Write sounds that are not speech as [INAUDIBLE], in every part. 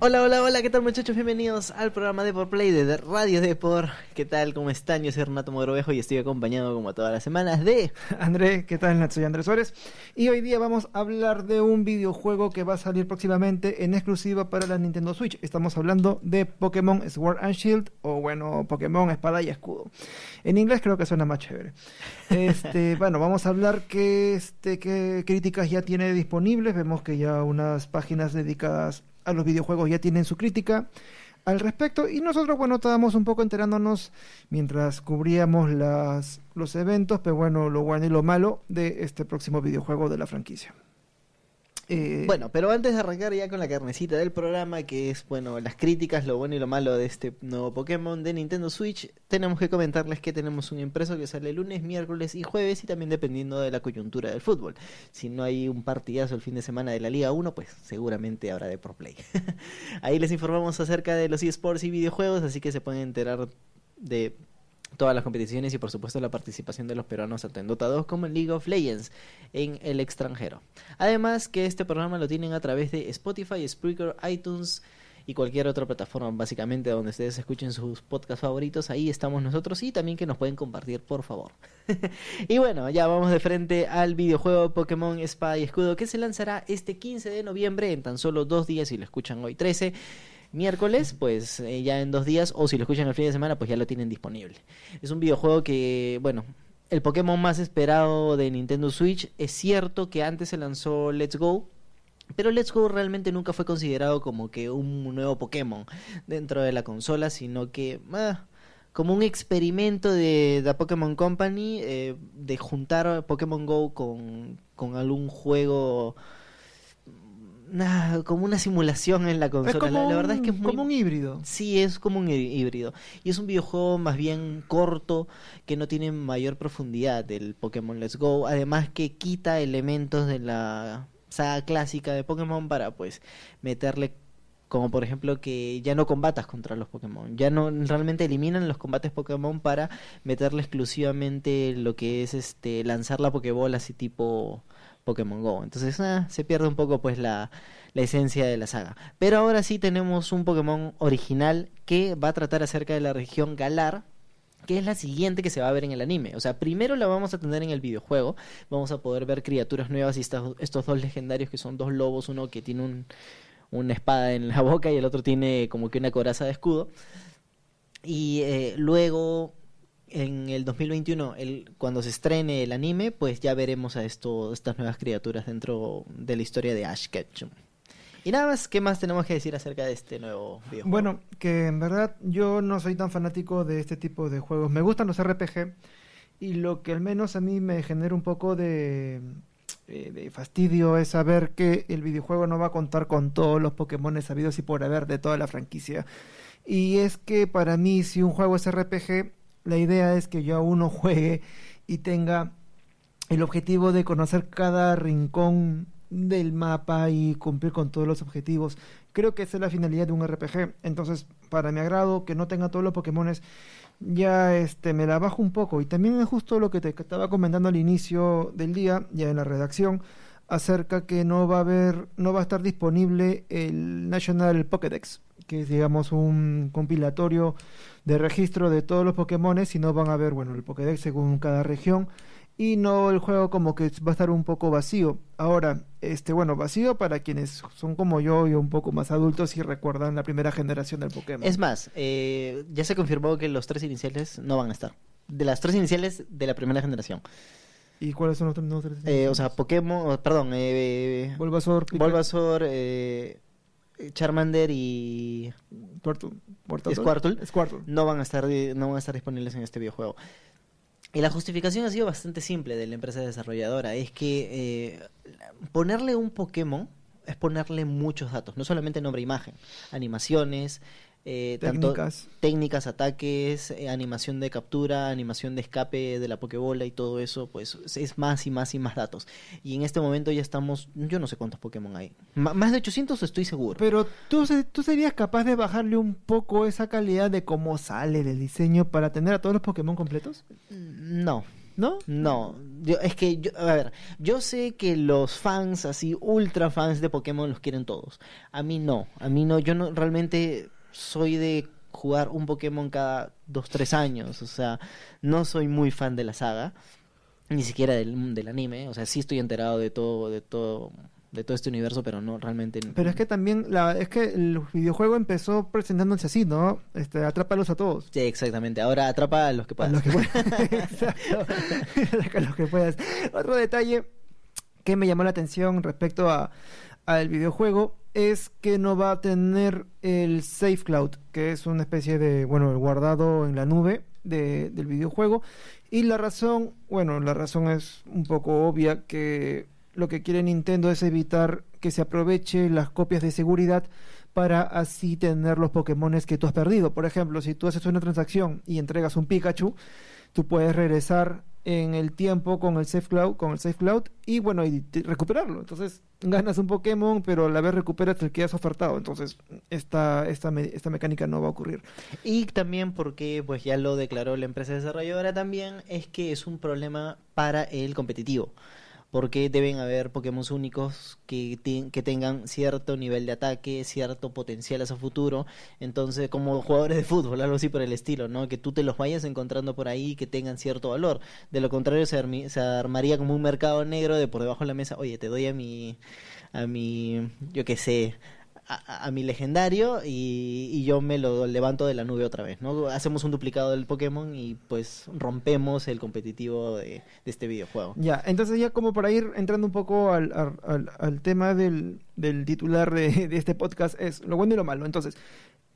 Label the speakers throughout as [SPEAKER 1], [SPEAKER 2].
[SPEAKER 1] Hola, hola, hola, ¿qué tal muchachos? Bienvenidos al programa de Por Play de Radio Depor. ¿Qué tal? ¿Cómo están? Yo soy Renato Mogrovejo y estoy acompañado como todas las semanas de... [LAUGHS]
[SPEAKER 2] André, ¿qué tal? Soy Andrés Suárez. Y hoy día vamos a hablar de un videojuego que va a salir próximamente en exclusiva para la Nintendo Switch. Estamos hablando de Pokémon Sword and Shield o bueno, Pokémon Espada y Escudo. En inglés creo que suena más chévere. Este, [LAUGHS] bueno, vamos a hablar que este qué críticas ya tiene disponibles. Vemos que ya unas páginas dedicadas a los videojuegos ya tienen su crítica al respecto. Y nosotros bueno estábamos un poco enterándonos mientras cubríamos las, los eventos pero bueno lo bueno y lo malo de este próximo videojuego de la franquicia
[SPEAKER 1] eh, bueno, pero antes de arrancar ya con la carnecita del programa, que es, bueno, las críticas, lo bueno y lo malo de este nuevo Pokémon de Nintendo Switch, tenemos que comentarles que tenemos un impreso que sale lunes, miércoles y jueves y también dependiendo de la coyuntura del fútbol. Si no hay un partidazo el fin de semana de la Liga 1, pues seguramente habrá de Pro Play. [LAUGHS] Ahí les informamos acerca de los eSports y videojuegos, así que se pueden enterar de todas las competiciones y por supuesto la participación de los peruanos tanto en Dota 2 como en League of Legends en el extranjero. Además que este programa lo tienen a través de Spotify, Spreaker, iTunes y cualquier otra plataforma básicamente donde ustedes escuchen sus podcasts favoritos, ahí estamos nosotros y también que nos pueden compartir por favor. [LAUGHS] y bueno, ya vamos de frente al videojuego Pokémon Espada y Escudo que se lanzará este 15 de noviembre en tan solo dos días y lo escuchan hoy 13 miércoles, pues eh, ya en dos días, o si lo escuchan el fin de semana, pues ya lo tienen disponible. Es un videojuego que, bueno, el Pokémon más esperado de Nintendo Switch. Es cierto que antes se lanzó Let's Go, pero Let's Go realmente nunca fue considerado como que un nuevo Pokémon dentro de la consola, sino que... Ah, como un experimento de la Pokémon Company eh, de juntar Pokémon Go con, con algún juego como una simulación en la consola. la, verdad es que es
[SPEAKER 2] como un híbrido.
[SPEAKER 1] Sí, es como un híbrido. Y es un videojuego más bien corto que no tiene mayor profundidad del Pokémon Let's Go. Además que quita elementos de la saga clásica de Pokémon para pues meterle como por ejemplo que ya no combatas contra los Pokémon, ya no realmente eliminan los combates Pokémon para meterle exclusivamente lo que es este lanzar la Pokébola así tipo Pokémon Go. Entonces ah, se pierde un poco pues la, esencia de la saga. Pero ahora sí tenemos un Pokémon original que va a tratar acerca de la región Galar, que es la siguiente que se va a ver en el anime. O sea, primero la vamos a tener en el videojuego, vamos a poder ver criaturas nuevas y estos, estos dos legendarios que son dos lobos, uno que tiene un, una espada en la [LAUGHS] boca y el otro tiene como que una coraza de escudo. Y eh, luego en el 2021, el, cuando se estrene el anime, pues ya veremos a esto, estas nuevas criaturas dentro de la historia de Ash Ketchum. Y nada más, ¿qué más tenemos que decir acerca de este nuevo videojuego?
[SPEAKER 2] Bueno, que en verdad yo no soy tan fanático de este tipo de juegos. Me gustan los RPG y lo que al menos a mí me genera un poco de, eh, de fastidio es saber que el videojuego no va a contar con todos los Pokémon sabidos y por haber de toda la franquicia. Y es que para mí si un juego es RPG la idea es que ya uno [LAUGHS] juegue y tenga el objetivo de conocer cada rincón del mapa y cumplir con todos los objetivos. Creo que esa es la finalidad de un RPG. Entonces, para mi agrado, que no tenga todos los Pokémones, ya este me la bajo un poco. Y también es justo lo que te estaba comentando al inicio del día, ya en la redacción, acerca que no va a haber, no va a estar disponible el National Pokédex, que es digamos un compilatorio de registro de todos los Pokémon, sino van a ver, bueno, el Pokédex según cada región y no el juego como que va a estar un poco vacío. Ahora, este bueno, vacío para quienes son como yo y un poco más adultos y recuerdan la primera generación del Pokémon.
[SPEAKER 1] Es más, eh, ya se confirmó que los tres iniciales no van a estar. De las tres iniciales de la primera generación.
[SPEAKER 2] ¿Y cuáles son los tres?
[SPEAKER 1] iniciales? Eh, o sea, Pokémon, perdón, eh,
[SPEAKER 2] Bulbasaur,
[SPEAKER 1] Bulbasaur, eh, Charmander y
[SPEAKER 2] Squirtle,
[SPEAKER 1] no van a estar no van a estar disponibles en este videojuego. Y la justificación ha sido bastante simple de la empresa desarrolladora, es que eh, ponerle un Pokémon es ponerle muchos datos, no solamente nombre e imagen, animaciones, eh, técnicas. técnicas, ataques, eh, animación de captura, animación de escape de la Pokébola y todo eso, pues es más y más y más datos. Y en este momento ya estamos, yo no sé cuántos Pokémon hay, más de 800 estoy seguro.
[SPEAKER 2] Pero ¿tú, tú serías capaz de bajarle un poco esa calidad de cómo sale del diseño para tener a todos los Pokémon completos?
[SPEAKER 1] No.
[SPEAKER 2] ¿No?
[SPEAKER 1] No, yo, es que, yo, a ver, yo sé que los fans, así, ultra fans de Pokémon los quieren todos. A mí no, a mí no, yo no realmente soy de jugar un Pokémon cada dos, tres años, o sea, no soy muy fan de la saga, ni siquiera del, del anime, o sea, sí estoy enterado de todo, de todo de todo este universo, pero no realmente.
[SPEAKER 2] Pero es que también, la, es que el videojuego empezó presentándose así, ¿no? Este, atrápalos a todos.
[SPEAKER 1] Sí, exactamente. Ahora atrapa a los que puedas.
[SPEAKER 2] A los que puedas. [LAUGHS] [LAUGHS] A los que puedas. Otro detalle que me llamó la atención respecto a al videojuego es que no va a tener el Safe Cloud, que es una especie de, bueno, el guardado en la nube de, del videojuego. Y la razón, bueno, la razón es un poco obvia que lo que quiere Nintendo es evitar que se aproveche las copias de seguridad para así tener los Pokémon que tú has perdido. Por ejemplo, si tú haces una transacción y entregas un Pikachu, tú puedes regresar en el tiempo con el Safe Cloud, con el Safe Cloud y bueno, y recuperarlo. Entonces, ganas un Pokémon, pero a la vez recuperas el que has ofertado. Entonces, esta, esta, esta mecánica no va a ocurrir.
[SPEAKER 1] Y también porque, pues ya lo declaró la empresa desarrolladora también, es que es un problema para el competitivo porque deben haber Pokémon únicos que, que tengan cierto nivel de ataque, cierto potencial hacia futuro. Entonces, como jugadores de fútbol, algo así por el estilo, ¿no? Que tú te los vayas encontrando por ahí que tengan cierto valor. De lo contrario, se, se armaría como un mercado negro de por debajo de la mesa, oye, te doy a mi, a mi, yo qué sé, a, mi legendario y, yo me lo levanto de la nube otra vez, ¿no? Hacemos un duplicado del Pokémon y pues rompemos el competitivo de, este videojuego.
[SPEAKER 2] Ya, entonces ya como para ir entrando un poco al, al, tema del, del titular de, de, este podcast es lo bueno y lo malo. Entonces,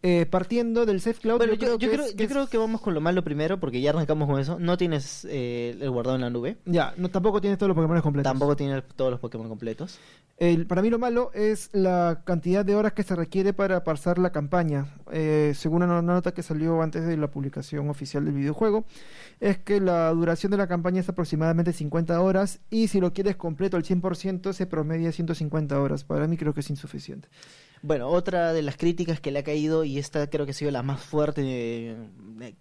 [SPEAKER 2] eh, partiendo del Safe Cloud.
[SPEAKER 1] yo, creo, yo, creo, que vamos con lo malo primero, porque ya arrancamos con eso. No tienes eh, el guardado en la nube.
[SPEAKER 2] Ya, no, tampoco tienes todos los Pokémon completos.
[SPEAKER 1] Tampoco tienes todos los Pokémon completos.
[SPEAKER 2] El, para mí lo malo es la cantidad de horas que se requiere para pasar la campaña. Eh, según una nota que salió antes de la publicación oficial del videojuego, es que la duración de la campaña es aproximadamente 50 horas y si lo quieres completo al 100% se promedia 150 horas. Para mí creo que es insuficiente.
[SPEAKER 1] Bueno, otra de las críticas que le ha caído, y esta creo que ha sido la más fuerte eh,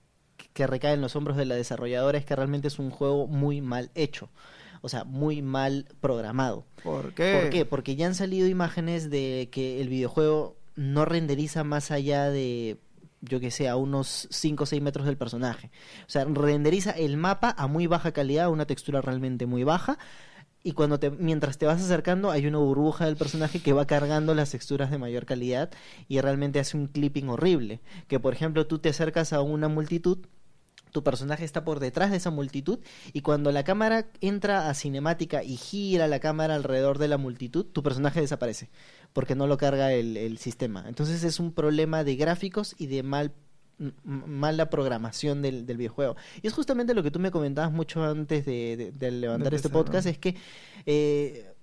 [SPEAKER 1] que recae en los hombros de la desarrolladora, es que realmente es un juego muy mal hecho. O sea, muy mal programado.
[SPEAKER 2] ¿Por qué?
[SPEAKER 1] ¿Por qué? Porque ya han salido imágenes de que el videojuego no renderiza más allá de yo que sé, a unos 5 o 6 metros del personaje. O sea, renderiza el mapa a muy baja calidad, una textura realmente muy baja, y cuando te, mientras te vas acercando hay una burbuja del personaje que va cargando las texturas de mayor calidad y realmente hace un clipping horrible. Que por ejemplo tú te acercas a una multitud, tu personaje está por detrás de esa multitud y cuando la cámara entra a cinemática y gira la cámara alrededor de la multitud, tu personaje desaparece porque no lo carga el, el sistema. Entonces es un problema de gráficos y de mal mala programación del, del, videojuego. Y es justamente lo que tú me comentabas mucho antes de, levantar este podcast, es que eh,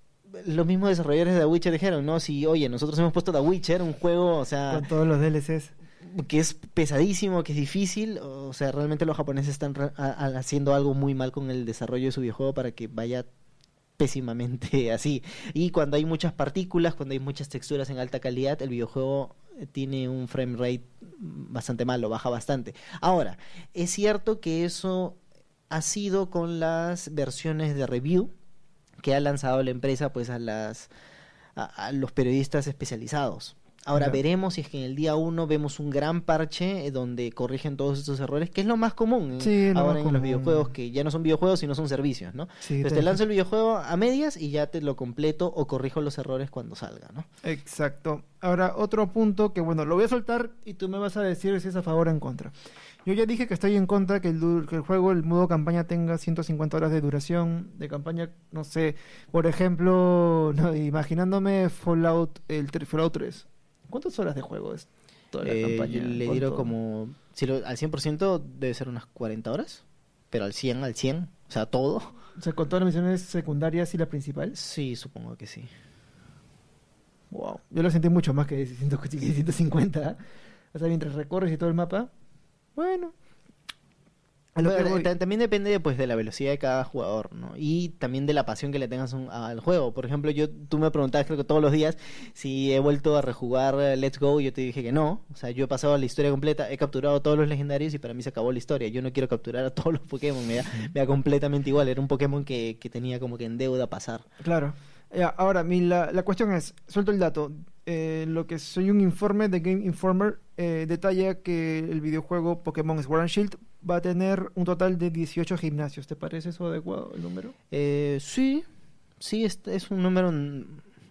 [SPEAKER 1] los mismos desarrolladores de The Witcher dijeron, ¿no? Si, oye, nosotros hemos puesto The Witcher, un juego, o sea...
[SPEAKER 2] Con todos los DLCs.
[SPEAKER 1] Que es pesadísimo, que es difícil, o sea, realmente los japoneses están haciendo algo muy mal con el desarrollo de su videojuego para que vaya pésimamente [LAUGHS] así. Y cuando hay muchas partículas, cuando hay muchas texturas en alta calidad, el videojuego tiene un frame rate bastante malo, baja bastante. Ahora, es cierto que eso ha sido con las versiones de review que ha lanzado la empresa pues a las a los periodistas especializados. Ahora veremos si es que en el día 1 vemos un gran parche eh, donde corrigen todos estos errores, que es lo más común ahora en los videojuegos, que ya no son videojuegos, sino son servicios, ¿no? Entonces te lanzo el videojuego a medias y ya te lo completo o corrijo los errores cuando salga, ¿no?
[SPEAKER 2] Exacto. Ahora, otro punto que, bueno, lo voy a soltar y tú me vas a decir si es a favor o en contra. Yo ya dije que estoy en contra que el, que el juego, el modo campaña tenga 150 horas de duración de campaña, no sé, por ejemplo, [LAUGHS] imaginándome Fallout, el Fallout 3 ¿Cuántas horas de juego es toda la eh, campaña?
[SPEAKER 1] Le dieron como. Si lo, al 100% debe ser unas 40 horas. Pero al 100, al 100. O sea, todo.
[SPEAKER 2] O sea, con todas las misiones secundarias y la principal.
[SPEAKER 1] Sí, supongo que sí.
[SPEAKER 2] Wow. Yo lo sentí mucho más que 150. O sea, mientras recorres y todo el mapa. Bueno.
[SPEAKER 1] También depende pues de la velocidad de cada jugador, ¿no? Y también de la pasión que le tengas al juego. Por ejemplo, yo tú me preguntabas creo que todos los días si he vuelto a rejugar eh, Let's Go, yo te dije que no. O sea, yo he pasado la historia completa, he capturado todos los legendarios y para mí se acabó la historia. Yo no quiero capturar a todos los Pokémon, me da, completamente igual. Era un Pokémon que, que tenía como que en deuda pasar.
[SPEAKER 2] Claro. ahora, mi, la, la cuestión es, suelto el dato. Eh, lo que soy un informe de Game Informer eh, detalla que el videojuego Pokémon Sword and Shield va a tener un total de 18 gimnasios. ¿Te parece eso adecuado el número?
[SPEAKER 1] Eh, sí, sí, es, es un número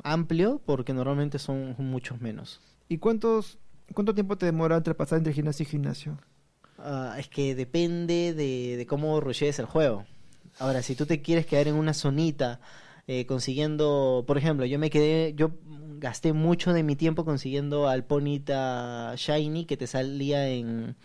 [SPEAKER 1] amplio porque normalmente son muchos menos.
[SPEAKER 2] ¿Y cuántos, cuánto tiempo te demora entre pasar entre gimnasio y gimnasio?
[SPEAKER 1] Ah, es que depende de, de cómo rushes el juego. Ahora, si tú te quieres quedar en una zonita eh, consiguiendo, por ejemplo, yo me quedé, yo gasté mucho de mi tiempo consiguiendo al Ponita Shiny que te salía en,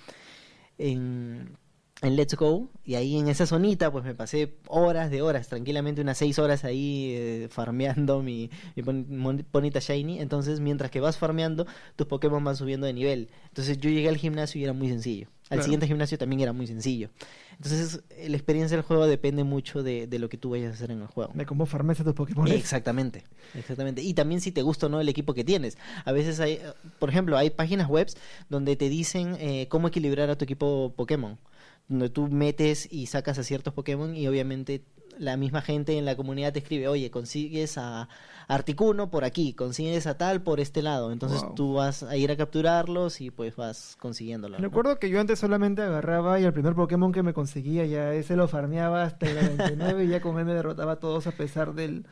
[SPEAKER 1] en, Let's Go. Y ahí en esa zonita, pues me pasé horas de horas, tranquilamente unas seis horas ahí eh, farmeando mi, mi Ponita Shiny. Entonces, mientras que vas farmeando, tus Pokémon van subiendo de nivel. Entonces, yo llegué al gimnasio y era muy sencillo. Al siguiente gimnasio también era muy sencillo. Entonces, la experiencia del juego depende mucho de, de, lo que tú vayas a hacer en el juego.
[SPEAKER 2] De cómo farmes a tus Pokémon.
[SPEAKER 1] Exactamente, [LAUGHS] exactamente. Y también si te gusta o no el equipo que tienes. A veces hay, por ejemplo, hay páginas web donde te dicen eh, cómo equilibrar a tu equipo Pokémon. Donde tú metes y sacas a ciertos Pokémon y obviamente la misma gente en la comunidad te escribe, oye, consigues a Articuno por aquí, consigues a tal por este lado. Entonces tú vas a ir a capturarlos y pues vas consiguiéndolo.
[SPEAKER 2] Recuerdo que yo antes solamente agarraba y el primer Pokémon que me conseguía ya ese lo farmeaba hasta el 99 y ya con él me derrotaba a todos a pesar del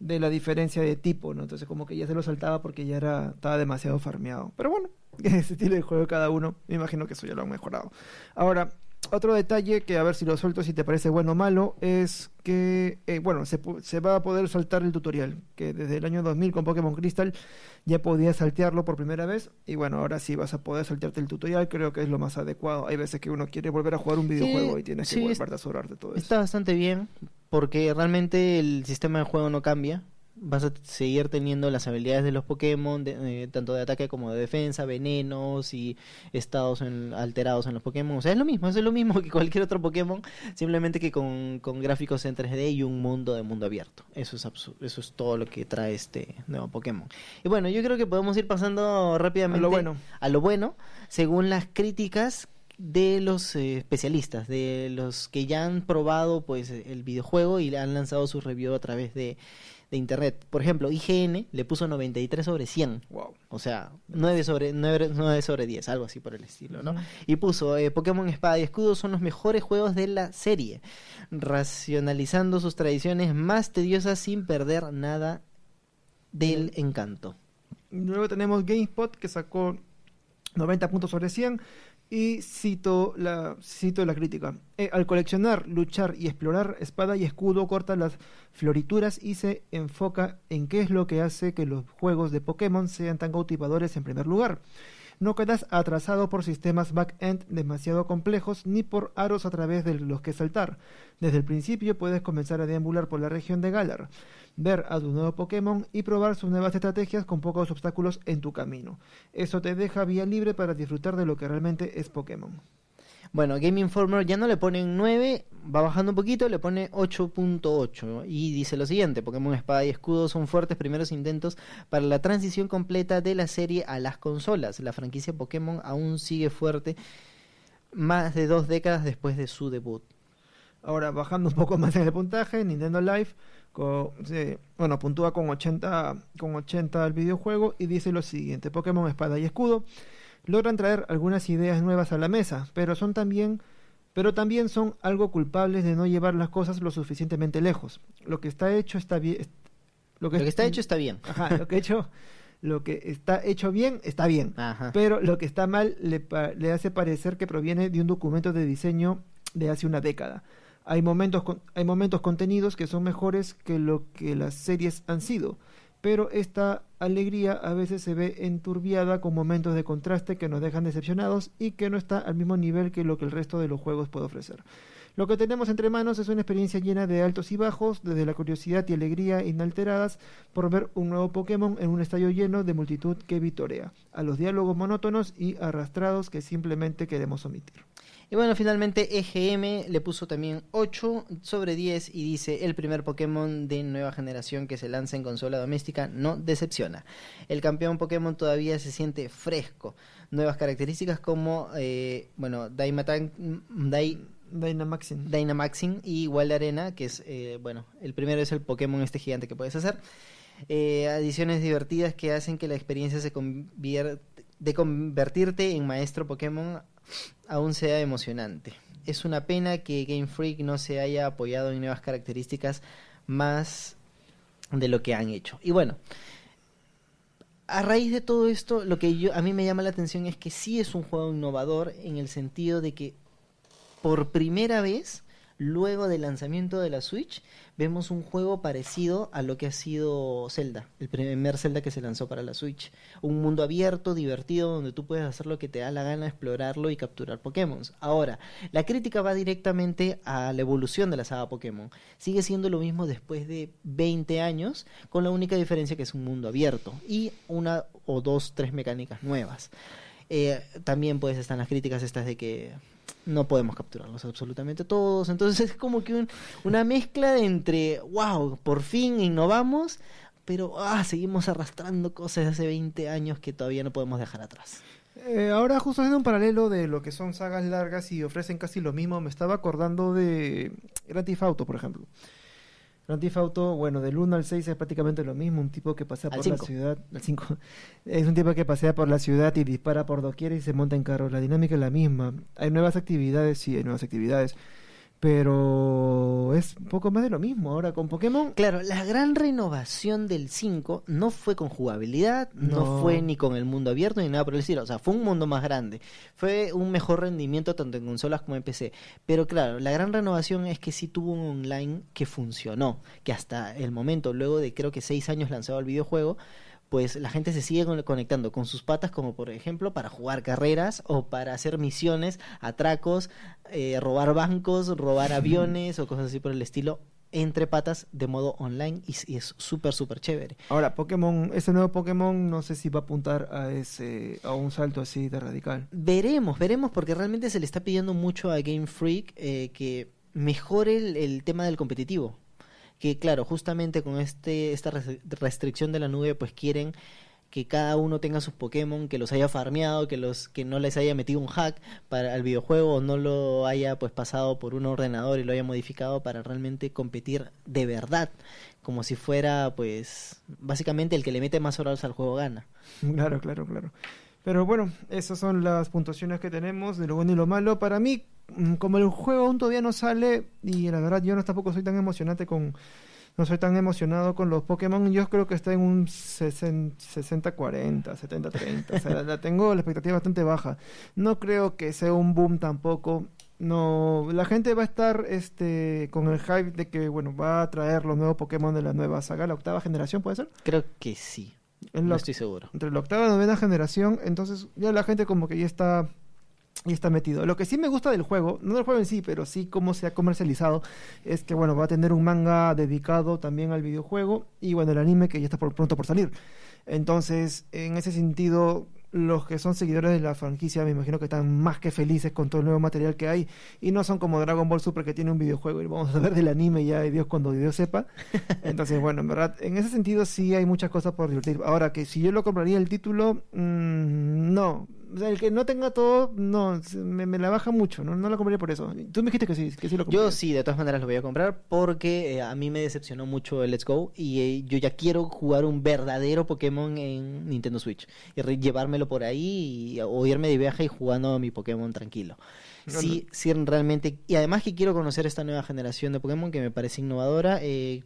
[SPEAKER 2] de la diferencia de tipo, ¿no? Entonces como que ya se lo saltaba porque ya era estaba demasiado farmeado. Pero bueno, [LAUGHS] ese estilo de juego de cada uno, me imagino que eso ya lo han mejorado. Ahora, otro detalle que a ver si lo suelto, si te parece bueno o malo, es que, eh, bueno, se, se, va a poder saltar el tutorial, que desde el año 2000 con Pokémon Crystal ya podías saltearlo por primera vez, y bueno, ahora sí vas a poder saltearte el tutorial, creo que es lo más adecuado. Hay veces que uno quiere volver a jugar un videojuego y tienes que volver a de todo eso.
[SPEAKER 1] Está bastante bien, porque realmente el sistema de juego no cambia, vas a seguir teniendo las habilidades de los Pokémon, eh, tanto de ataque como de defensa, venenos y estados alterados en los Pokémon. O sea, es lo mismo, es lo mismo [LAUGHS] que cualquier otro Pokémon, simplemente que con, gráficos en 3D y un mundo de mundo abierto. Eso es, eso es todo lo que trae este nuevo Pokémon. Y bueno, yo creo que podemos ir pasando rápidamente
[SPEAKER 2] a lo bueno,
[SPEAKER 1] a lo bueno según las críticas de los eh, especialistas, de los que ya han probado pues el videojuego y han lanzado su review a través de de internet. Por ejemplo, IGN le puso 93 sobre 100.
[SPEAKER 2] Wow.
[SPEAKER 1] O sea, 9 sobre, 9, sobre 10, algo así por el estilo, ¿no? Y puso, eh, Pokémon Espada y Escudo son los mejores juegos de la serie, racionalizando sus tradiciones más tediosas sin perder nada del encanto.
[SPEAKER 2] Luego tenemos GameSpot que sacó 90 puntos sobre 100 y cito la, cito la crítica. Eh, al coleccionar, luchar y explorar, espada y escudo corta las florituras y se enfoca en qué es lo que hace que los juegos de Pokémon sean tan cautivadores en primer lugar. No quedas atrasado por sistemas back-end demasiado complejos ni por aros a través de los que saltar. Desde el principio puedes comenzar a deambular por la región de Galar ver a tu nuevo Pokémon y probar sus nuevas estrategias con pocos obstáculos en tu camino. Eso te deja vía libre para disfrutar de lo que realmente es Pokémon.
[SPEAKER 1] Bueno, Game Informer ya no le ponen 9, va bajando un poquito, le pone 8.8 y dice lo siguiente, Pokémon Espada y Escudo son fuertes primeros intentos para la transición completa de la serie a las consolas. La franquicia Pokémon aún sigue fuerte más de dos décadas después de su debut.
[SPEAKER 2] Ahora, bajando un poco más en el puntaje, Nintendo Live bueno, puntúa con 80, con 80 al videojuego y dice lo siguiente, Pokémon Espada y Escudo logran traer algunas ideas nuevas a la mesa, pero son también pero también son algo culpables de no llevar las cosas lo suficientemente lejos. Lo que está hecho está bien.
[SPEAKER 1] Lo que, está hecho está bien.
[SPEAKER 2] Ajá, lo que hecho lo que está hecho bien está bien, pero lo que está mal le, le hace parecer que proviene de un documento de diseño de hace una década. Hay momentos, hay momentos contenidos que son mejores que lo que las series han sido, pero esta alegría a veces se ve enturbiada con momentos de contraste que nos dejan decepcionados y que no está al mismo nivel que lo que el resto de los juegos puede ofrecer. Lo que tenemos entre manos es una experiencia llena de altos y bajos, desde la curiosidad y alegría inalteradas por ver un nuevo Pokémon en un estadio lleno de multitud que vitorea, a los diálogos monótonos y arrastrados que simplemente queremos omitir.
[SPEAKER 1] Y bueno, finalmente EGM le puso también 8 sobre 10 y dice, el primer Pokémon de nueva generación que se lanza en consola doméstica no decepciona. El campeón Pokémon todavía se siente fresco. Nuevas características como, eh, bueno, Dynamaxing. Dynamaxing y igual de Arena, que es, eh, bueno, el primero es el Pokémon este gigante que puedes hacer. Eh, adiciones divertidas que hacen que la experiencia se convierta de convertirte en maestro Pokémon aún sea emocionante. Es una pena que Game Freak no se haya apoyado en nuevas características más de lo que han hecho. Y bueno, a raíz de todo esto, lo que yo, a mí me llama la atención es que sí es un juego innovador en el sentido de que por primera vez luego del lanzamiento de la Switch, vemos un juego parecido a lo que ha sido Zelda, el primer Zelda que se lanzó para la Switch. Un mundo abierto, divertido, donde tú puedes hacer lo que te da la gana, explorarlo y capturar Pokémon. Ahora, la crítica va directamente a la evolución de la saga Pokémon. Sigue siendo lo mismo después de 20 años, con la única diferencia que es un mundo abierto y una o dos, tres mecánicas nuevas. Eh, también pues están las críticas estas de que no podemos capturarlos absolutamente todos. Entonces [LAUGHS] es como que una mezcla entre, wow, por fin innovamos, pero ah, seguimos arrastrando cosas de hace 20 años que todavía no podemos dejar atrás.
[SPEAKER 2] Eh, ahora justo haciendo un paralelo de lo que son sagas largas y ofrecen casi lo mismo, me estaba acordando de Grand Theft por ejemplo. Grand Theft Auto, bueno, del 1 al 6 es prácticamente lo mismo, un tipo que pasea por la ciudad, al 5, [LAUGHS] es un tipo que pasea por la ciudad y dispara por doquier y se monta en carro, la dinámica es la misma, hay nuevas actividades, sí, hay nuevas actividades, pero es un poco más de lo mismo ahora con Pokémon.
[SPEAKER 1] Claro, la gran renovación del 5 no fue con jugabilidad, no. fue ni con el mundo abierto ni nada por el estilo. O sea, fue un mundo más grande. Fue un mejor rendimiento tanto en consolas como en PC. Pero claro, la gran renovación es que sí tuvo un online que funcionó. Que hasta el momento, luego de creo que 6 años lanzado el videojuego, pues la gente se sigue conectando con sus patas, como por ejemplo para jugar carreras o para hacer misiones, atracos, eh, robar bancos, robar aviones o cosas así por el estilo entre patas de modo online y, es súper súper chévere.
[SPEAKER 2] Ahora, Pokémon, ese nuevo Pokémon no sé si va a apuntar a ese a un salto así de radical.
[SPEAKER 1] Veremos, veremos porque realmente se le está pidiendo mucho a Game Freak eh, que mejore el tema del competitivo que claro, justamente con este esta restricción de la nube pues quieren que cada uno tenga sus Pokémon, que los haya farmeado, que los que no les haya metido un hack para el videojuego o no lo haya pues pasado por un ordenador y lo haya modificado para realmente competir de verdad, como si fuera pues básicamente el que le mete más horas al juego gana. [LAUGHS]
[SPEAKER 2] Claro, claro, claro. Pero bueno, esas son las puntuaciones que tenemos de lo bueno y lo malo. Para mí, como el juego aún todavía no sale, y la verdad yo no tampoco soy tan emocionante con... No soy tan emocionado con los Pokémon. Yo creo que está en un 60-40, 70-30. O sea, la tengo la expectativa bastante baja. No creo que sea un boom tampoco no la gente va a estar este con el hype de que bueno va a traer los nuevos Pokémon de la nueva saga la octava generación puede ser
[SPEAKER 1] creo que sí no estoy seguro.
[SPEAKER 2] Entre la octava y novena generación, entonces ya la gente como que ya está y está metido. Lo que sí me gusta del juego, no del juego en sí, pero sí cómo se ha comercializado, es que bueno, va a tener un manga dedicado también al videojuego y bueno, el anime que ya está por, pronto por salir. Entonces, en ese sentido, los que son seguidores de la franquicia me imagino que están más que felices con todo el nuevo material que hay y no son como Dragon Ball Super que tiene un videojuego y vamos a ver del anime ya de Dios cuando Dios sepa [LAUGHS] entonces bueno en verdad en ese sentido sí hay muchas cosas por divertir ahora que si yo lo compraría el título mmm, no o sea, el que no tenga todo, no, me, la baja mucho, ¿no? No la compraría por eso. Tú me dijiste que sí, que sí lo compraría.
[SPEAKER 1] Yo sí, de todas maneras lo voy a comprar porque eh, a mí me decepcionó mucho el Let's Go y eh, yo ya quiero jugar un verdadero Pokémon en Nintendo Switch y llevármelo por ahí y, o irme de viaje y jugando a mi Pokémon tranquilo. sí, sí, realmente. Y además que quiero conocer esta nueva generación de Pokémon que me parece innovadora. Eh,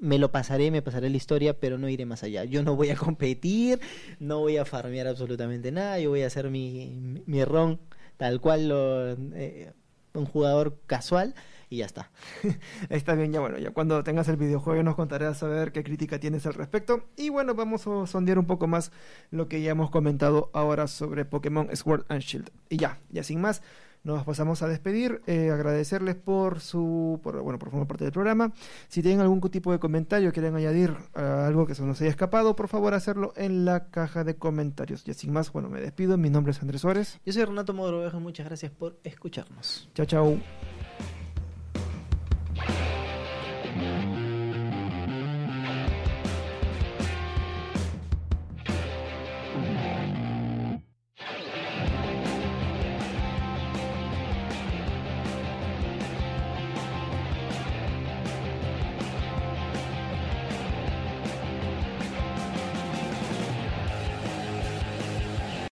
[SPEAKER 1] me lo pasaré, me pasaré la historia, pero no iré más allá. Yo no voy a [LAUGHS] competir, no voy a farmear absolutamente nada, yo voy a hacer mi, mi ron tal cual lo, eh, un jugador casual y ya está. [LAUGHS]
[SPEAKER 2] está bien, ya bueno, ya cuando tengas el videojuego nos contaré a saber qué crítica tienes al respecto. Y bueno, vamos a sondear un poco más lo que ya hemos comentado ahora sobre Pokémon Sword and Shield. Y ya, ya sin más, nos pasamos a despedir, eh, agradecerles por su, por, bueno, por formar parte del programa. Si tienen algún tipo de comentario, quieren añadir algo que se nos haya escapado, por favor hacerlo en la caja de comentarios. Y sin más, bueno, me despido. Mi nombre es Andrés Suárez.
[SPEAKER 1] Yo soy Renato Modrovejo. Muchas gracias por escucharnos.
[SPEAKER 2] Chao, chao.